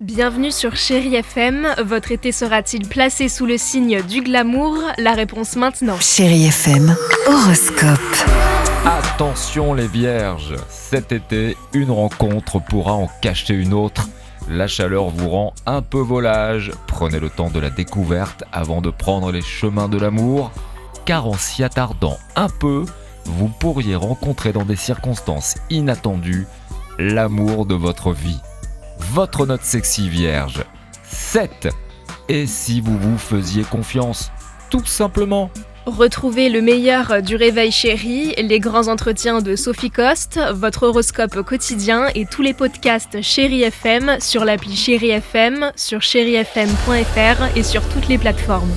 Bienvenue sur Chérie FM. Votre été sera-t-il placé sous le signe du glamour? La réponse maintenant. Chérie FM, horoscope. Attention les vierges, cet été, une rencontre pourra en cacher une autre. La chaleur vous rend un peu volage. Prenez le temps de la découverte avant de prendre les chemins de l'amour, car en s'y attardant un peu, vous pourriez rencontrer dans des circonstances inattendues l'amour de votre vie. Votre note sexy vierge, 7. Et si vous vous faisiez confiance Tout simplement. Retrouvez le meilleur du réveil chéri, les grands entretiens de Sophie Coste, votre horoscope quotidien et tous les podcasts Chérie FM sur l'appli Chérie FM, sur chérifm.fr et sur toutes les plateformes.